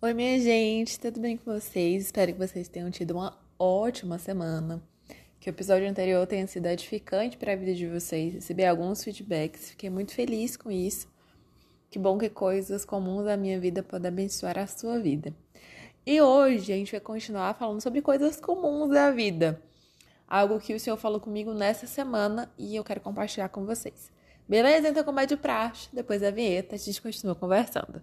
Oi, minha gente, tudo bem com vocês? Espero que vocês tenham tido uma ótima semana. Que o episódio anterior tenha sido edificante para a vida de vocês. Recebi alguns feedbacks, fiquei muito feliz com isso. Que bom que coisas comuns da minha vida podem abençoar a sua vida. E hoje a gente vai continuar falando sobre coisas comuns da vida. Algo que o Senhor falou comigo nessa semana e eu quero compartilhar com vocês. Beleza? Então, como é de praxe, depois da vinheta, a gente continua conversando.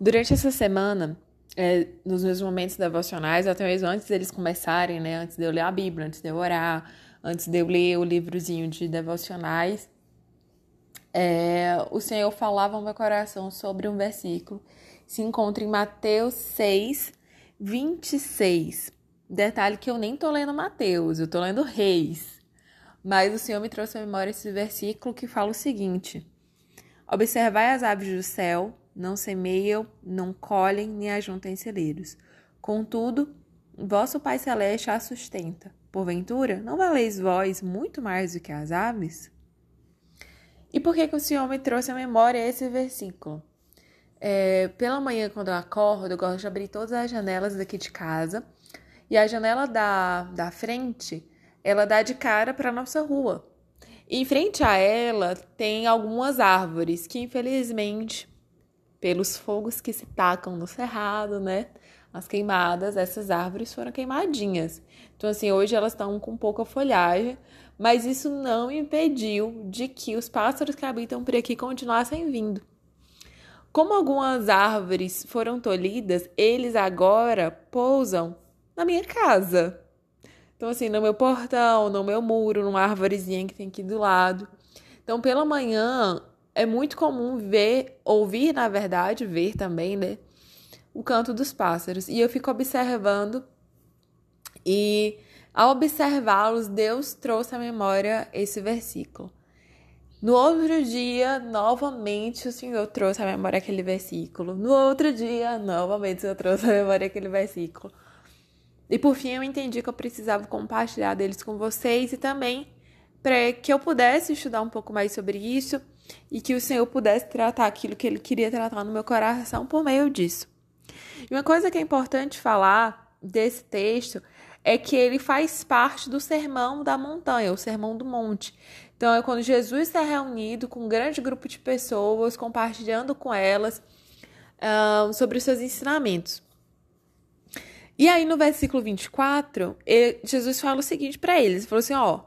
Durante essa semana, é, nos meus momentos devocionais, até mesmo antes deles começarem, né? Antes de eu ler a Bíblia, antes de eu orar, antes de eu ler o livrozinho de devocionais, é, o Senhor falava no meu coração sobre um versículo. Se encontra em Mateus 6, 26. Detalhe que eu nem tô lendo Mateus, eu tô lendo Reis. Mas o Senhor me trouxe à memória esse versículo que fala o seguinte: Observai as aves do céu não semeiam, não colhem, nem ajuntem celeiros. Contudo, vosso Pai Celeste a sustenta. Porventura, não valeis vós muito mais do que as aves? E por que, que o Senhor me trouxe à memória esse versículo? É, pela manhã, quando eu acordo, eu gosto de abrir todas as janelas daqui de casa. E a janela da, da frente, ela dá de cara para nossa rua. Em frente a ela tem algumas árvores que, infelizmente, pelos fogos que se tacam no cerrado, né? As queimadas, essas árvores foram queimadinhas. Então, assim, hoje elas estão com pouca folhagem, mas isso não impediu de que os pássaros que habitam por aqui continuassem vindo. Como algumas árvores foram tolhidas, eles agora pousam na minha casa. Então, assim, no meu portão, no meu muro, numa árvorezinha que tem aqui do lado. Então, pela manhã, é muito comum ver, ouvir, na verdade, ver também, né? O canto dos pássaros. E eu fico observando, e ao observá-los, Deus trouxe à memória esse versículo. No outro dia, novamente, o Senhor trouxe à memória aquele versículo. No outro dia, novamente, o Senhor trouxe à memória aquele versículo. E por fim, eu entendi que eu precisava compartilhar deles com vocês e também para que eu pudesse estudar um pouco mais sobre isso e que o Senhor pudesse tratar aquilo que Ele queria tratar no meu coração por meio disso. E uma coisa que é importante falar desse texto é que ele faz parte do sermão da montanha, o sermão do monte. Então, é quando Jesus está reunido com um grande grupo de pessoas, compartilhando com elas uh, sobre os seus ensinamentos. E aí, no versículo 24, ele, Jesus fala o seguinte para eles: ele falou assim, ó,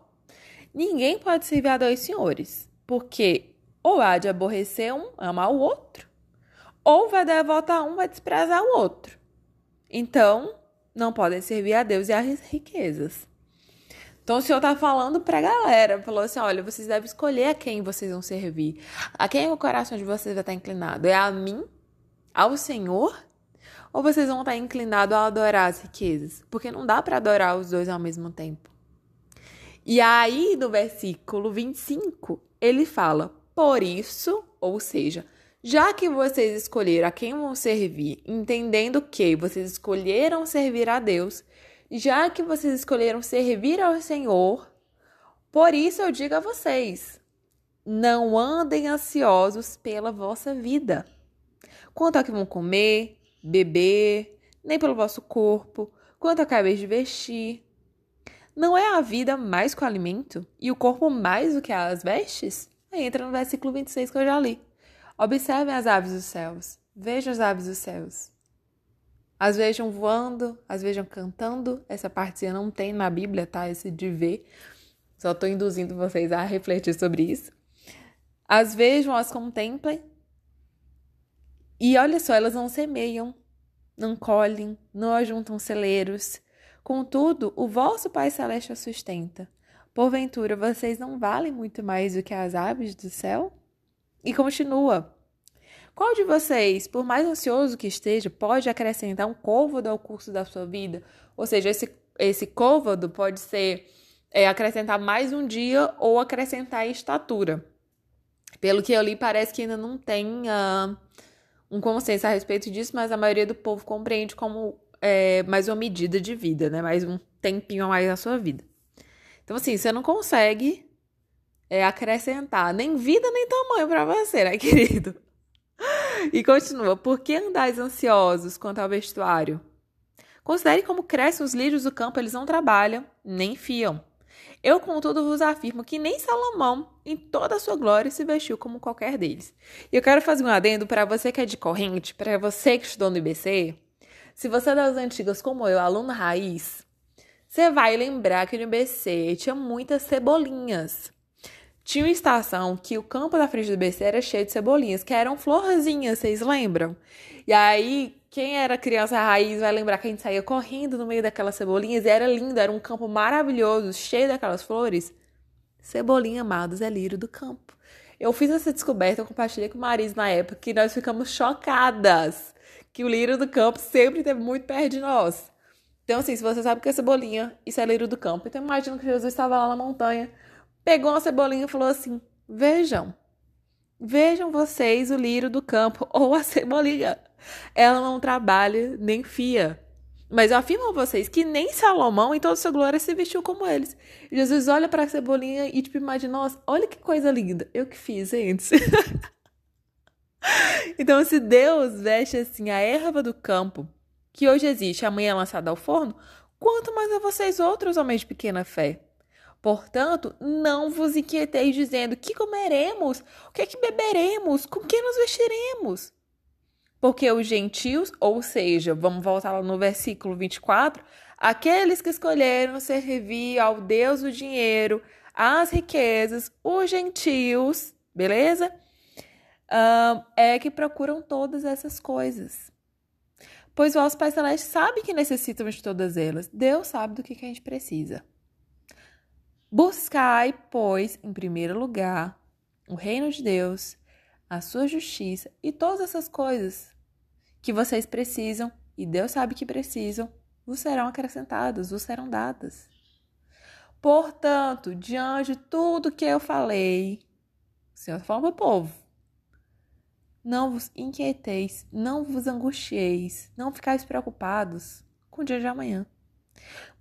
ninguém pode servir a dois senhores, porque ou há de aborrecer um, amar o outro, ou vai devotar um, vai desprezar o outro. Então, não podem servir a Deus e às riquezas. Então, o Senhor está falando para a galera, falou assim, olha, vocês devem escolher a quem vocês vão servir. A quem o coração de vocês vai estar inclinado? É a mim? Ao Senhor? Ou vocês vão estar inclinados a adorar as riquezas? Porque não dá para adorar os dois ao mesmo tempo. E aí, no versículo 25, ele fala: por isso, ou seja, já que vocês escolheram a quem vão servir, entendendo que vocês escolheram servir a Deus, já que vocês escolheram servir ao Senhor, por isso eu digo a vocês: não andem ansiosos pela vossa vida. Quanto a que vão comer, beber, nem pelo vosso corpo, quanto acabei de vestir. Não é a vida mais que o alimento e o corpo mais do que as vestes? Entra no versículo 26 que eu já li. Observem as aves dos céus. Vejam as aves dos céus. As vejam voando, as vejam cantando. Essa parte não tem na Bíblia, tá? Esse de ver. Só estou induzindo vocês a refletir sobre isso. As vejam, as contemplem. E olha só, elas não semeiam, não colhem, não ajuntam celeiros. Contudo, o vosso Pai Celeste a sustenta. Porventura vocês não valem muito mais do que as aves do céu? E continua. Qual de vocês, por mais ansioso que esteja, pode acrescentar um côvado ao curso da sua vida? Ou seja, esse, esse côvado pode ser é, acrescentar mais um dia ou acrescentar estatura. Pelo que eu li, parece que ainda não tem uh, um consenso a respeito disso, mas a maioria do povo compreende como é, mais uma medida de vida, né? Mais um tempinho a mais na sua vida. Então, assim, você não consegue é acrescentar nem vida nem tamanho para você, né, querido? E continua: Por que andais ansiosos quanto ao vestuário? Considere como crescem os lírios do campo, eles não trabalham, nem fiam. Eu, contudo, vos afirmo que nem Salomão, em toda a sua glória, se vestiu como qualquer deles. E eu quero fazer um adendo para você que é de corrente, para você que estudou no IBC. Se você é das antigas como eu, aluna raiz, você vai lembrar que no IBC tinha muitas cebolinhas. Tinha uma estação que o campo da frente do IBC era cheio de cebolinhas, que eram florzinhas, vocês lembram? E aí, quem era criança raiz vai lembrar que a gente saía correndo no meio daquelas cebolinhas e era lindo, era um campo maravilhoso, cheio daquelas flores. Cebolinha, amados, é lírio do campo. Eu fiz essa descoberta, eu compartilhei com o Maris na época, que nós ficamos chocadas que o lírio do campo sempre esteve muito perto de nós. Então, assim, se você sabe que é cebolinha, é lírio do campo. Então, imagina que Jesus estava lá na montanha, pegou uma cebolinha e falou assim: Vejam, vejam vocês o lírio do campo ou a cebolinha. Ela não trabalha nem fia. Mas eu afirmo a vocês que nem Salomão, em toda sua glória, se vestiu como eles. Jesus olha para a cebolinha e, tipo, imagina, nossa, olha que coisa linda. Eu que fiz antes. então, se Deus veste assim a erva do campo, que hoje existe, amanhã é lançada ao forno, quanto mais a vocês outros homens de pequena fé. Portanto, não vos inquieteis dizendo que comeremos, o que é que beberemos, com que nos vestiremos. Porque os gentios, ou seja, vamos voltar lá no versículo 24, aqueles que escolheram servir ao Deus do dinheiro, às riquezas, os gentios, beleza? É que procuram todas essas coisas. Pois o vosso Pai Celeste sabe que necessitamos de todas elas. Deus sabe do que, que a gente precisa. Buscai, pois, em primeiro lugar, o reino de Deus a sua justiça e todas essas coisas que vocês precisam, e Deus sabe que precisam, vos serão acrescentadas, vos serão dadas. Portanto, diante de tudo que eu falei, o Senhor está falando para o povo, não vos inquieteis, não vos angustieis, não ficais preocupados com o dia de amanhã.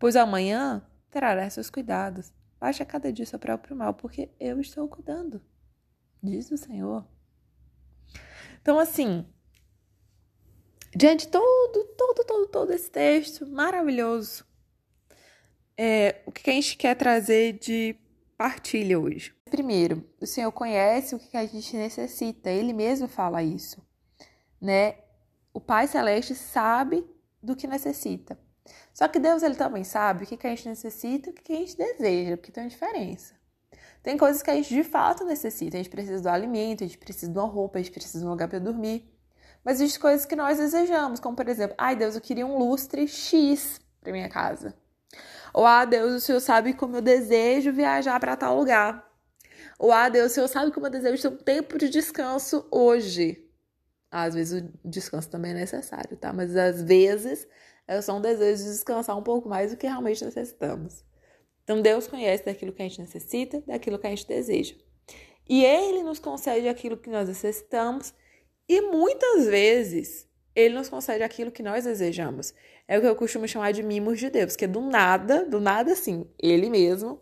Pois amanhã trará seus cuidados. Baixa cada dia seu próprio mal, porque eu estou cuidando, diz o Senhor. Então, assim, diante de todo, todo, todo, todo esse texto maravilhoso, é, o que a gente quer trazer de partilha hoje? Primeiro, o Senhor conhece o que a gente necessita, Ele mesmo fala isso, né? O Pai Celeste sabe do que necessita. Só que Deus ele também sabe o que a gente necessita e o que a gente deseja, porque tem uma diferença. Tem coisas que a gente de fato necessita. A gente precisa do alimento, a gente precisa de uma roupa, a gente precisa de um lugar para dormir. Mas existem coisas que nós desejamos, como por exemplo, ai Deus, eu queria um lustre X para minha casa. Ou ah Deus, o Senhor sabe como eu desejo viajar para tal lugar. Ou ah Deus, o Senhor sabe como eu desejo ter um tempo de descanso hoje. Às vezes o descanso também é necessário, tá? Mas às vezes é só um desejo de descansar um pouco mais do que realmente necessitamos. Então Deus conhece daquilo que a gente necessita, daquilo que a gente deseja. E Ele nos concede aquilo que nós necessitamos e muitas vezes Ele nos concede aquilo que nós desejamos. É o que eu costumo chamar de mimos de Deus, que é do nada, do nada assim, Ele mesmo.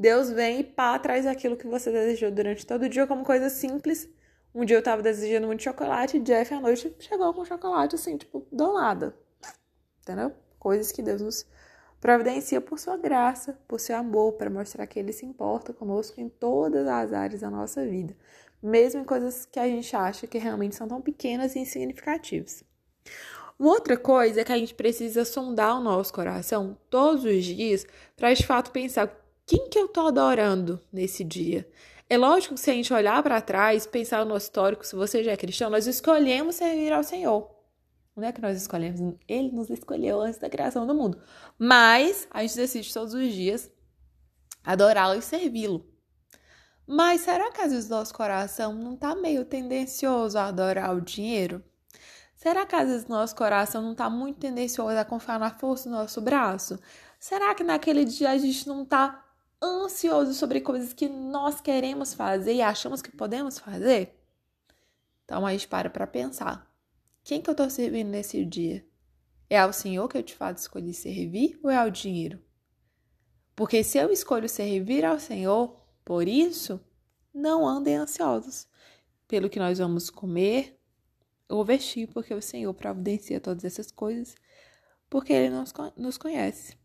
Deus vem e pá, traz aquilo que você desejou durante todo o dia como coisa simples. Um dia eu tava desejando muito chocolate e Jeff à noite chegou com chocolate assim, tipo, do nada. Entendeu? Coisas que Deus nos Providencia por sua graça, por seu amor, para mostrar que ele se importa conosco em todas as áreas da nossa vida, mesmo em coisas que a gente acha que realmente são tão pequenas e insignificativas. Uma outra coisa é que a gente precisa sondar o nosso coração todos os dias para de fato pensar quem que eu estou adorando nesse dia. É lógico que se a gente olhar para trás, pensar no histórico, se você já é cristão, nós escolhemos servir ao Senhor. Não é que nós escolhemos, ele nos escolheu antes da criação do mundo. Mas a gente decide todos os dias adorá-lo e servi-lo. Mas será que às vezes nosso coração não está meio tendencioso a adorar o dinheiro? Será que às vezes nosso coração não está muito tendencioso a confiar na força do nosso braço? Será que naquele dia a gente não está ansioso sobre coisas que nós queremos fazer e achamos que podemos fazer? Então a gente para para pensar. Quem que eu estou servindo nesse dia? É ao Senhor que eu de fato escolhi servir ou é ao dinheiro? Porque se eu escolho servir ao Senhor, Por isso, não andem ansiosos pelo que nós vamos comer ou vestir, porque o Senhor providencia todas essas coisas, porque Ele nos conhece.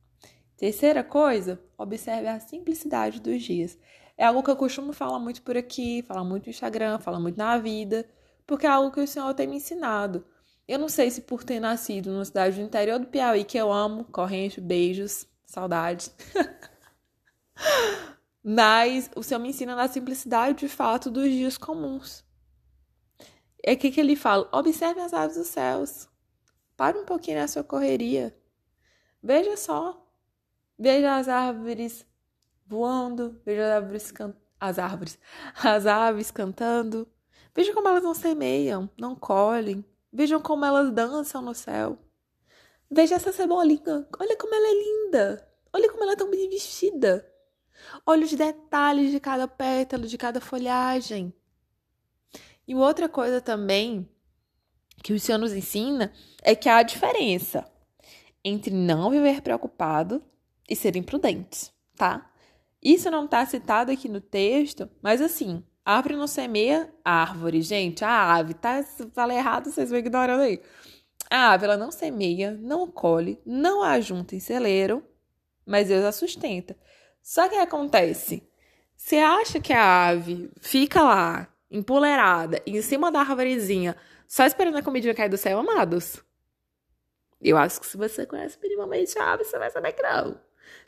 Terceira coisa, observe a simplicidade dos dias. É algo que eu costumo falar muito por aqui, falar muito no Instagram, falar muito na vida, porque é algo que o Senhor tem me ensinado. Eu não sei se por ter nascido numa cidade do interior do Piauí, que eu amo, corrente, beijos, saudades. Mas o Senhor me ensina na simplicidade de fato dos dias comuns. É o que, que ele fala? Observe as aves dos céus. Pare um pouquinho na sua correria. Veja só. Veja as árvores voando, veja as árvores, can... as árvores, as aves cantando. Veja como elas não semeiam, não colhem. Vejam como elas dançam no céu. Veja essa cebolinha. Olha como ela é linda. Olha como ela é tão bem vestida. Olha os detalhes de cada pétalo, de cada folhagem. E outra coisa também que o Senhor nos ensina é que há diferença entre não viver preocupado e ser imprudentes, tá? Isso não está citado aqui no texto, mas assim, árvore não semeia árvore, gente. A ave, tá? Se falar errado, vocês vão ignorando aí. A ave, ela não semeia, não colhe, não ajunta em celeiro, mas Deus a sustenta. Só que acontece, você acha que a ave fica lá, empoleirada, em cima da árvorezinha, só esperando a comidinha cair do céu, amados? Eu acho que se você conhece minimamente a ave, você vai saber que não.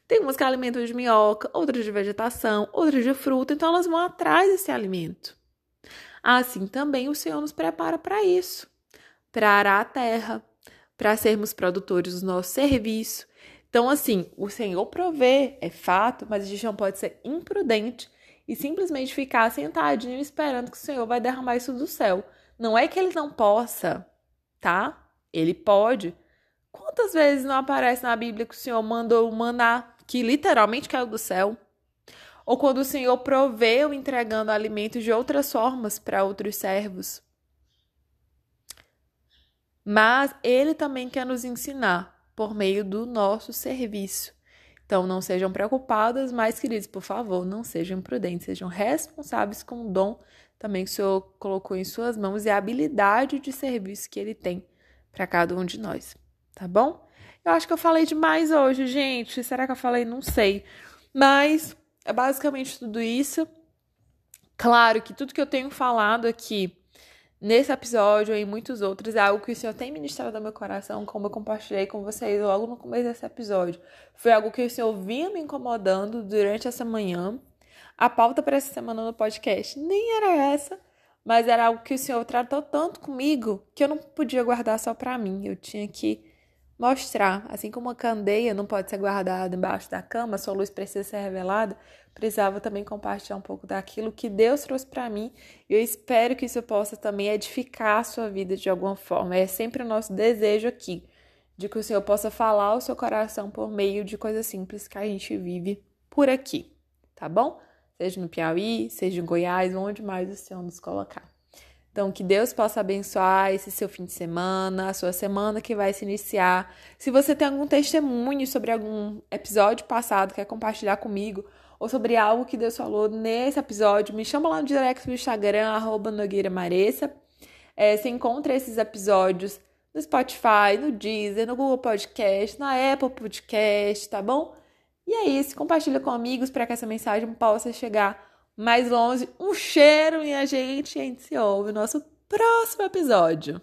Tem umas que alimentam de minhoca, outras de vegetação, outras de fruta, então elas vão atrás desse alimento. Assim também o Senhor nos prepara para isso, para arar a terra, para sermos produtores do nosso serviço. Então, assim, o Senhor provê, é fato, mas a gente não pode ser imprudente e simplesmente ficar sentadinho esperando que o Senhor vai derramar isso do céu. Não é que ele não possa, tá? Ele pode. Quantas vezes não aparece na Bíblia que o Senhor mandou o maná que literalmente caiu do céu. Ou quando o Senhor proveu entregando alimentos de outras formas para outros servos. Mas Ele também quer nos ensinar por meio do nosso serviço. Então, não sejam preocupadas, mas, queridos, por favor, não sejam imprudentes, sejam responsáveis com o dom também que o Senhor colocou em suas mãos e a habilidade de serviço que Ele tem para cada um de nós. Tá bom? Eu acho que eu falei demais hoje, gente. Será que eu falei? Não sei. Mas é basicamente tudo isso. Claro que tudo que eu tenho falado aqui nesse episódio e em muitos outros é algo que o Senhor tem ministrado ao meu coração, como eu compartilhei com vocês logo no começo desse episódio. Foi algo que o Senhor vinha me incomodando durante essa manhã. A pauta para essa semana no podcast nem era essa, mas era algo que o Senhor tratou tanto comigo que eu não podia guardar só para mim. Eu tinha que mostrar. Assim como uma candeia não pode ser guardada embaixo da cama, sua luz precisa ser revelada, precisava também compartilhar um pouco daquilo que Deus trouxe para mim. E eu espero que isso possa também edificar a sua vida de alguma forma. É sempre o nosso desejo aqui, de que o Senhor possa falar ao seu coração por meio de coisas simples que a gente vive por aqui, tá bom? Seja no Piauí, seja em Goiás, onde mais o Senhor nos colocar. Então, que Deus possa abençoar esse seu fim de semana, a sua semana que vai se iniciar. Se você tem algum testemunho sobre algum episódio passado, quer compartilhar comigo, ou sobre algo que Deus falou nesse episódio, me chama lá no direct do Instagram, arroba Nogueira Mareça. É, você encontra esses episódios no Spotify, no Deezer, no Google Podcast, na Apple Podcast, tá bom? E é isso, compartilha com amigos para que essa mensagem possa chegar mais longe. Um cheiro, minha gente, e a gente se ouve no nosso próximo episódio.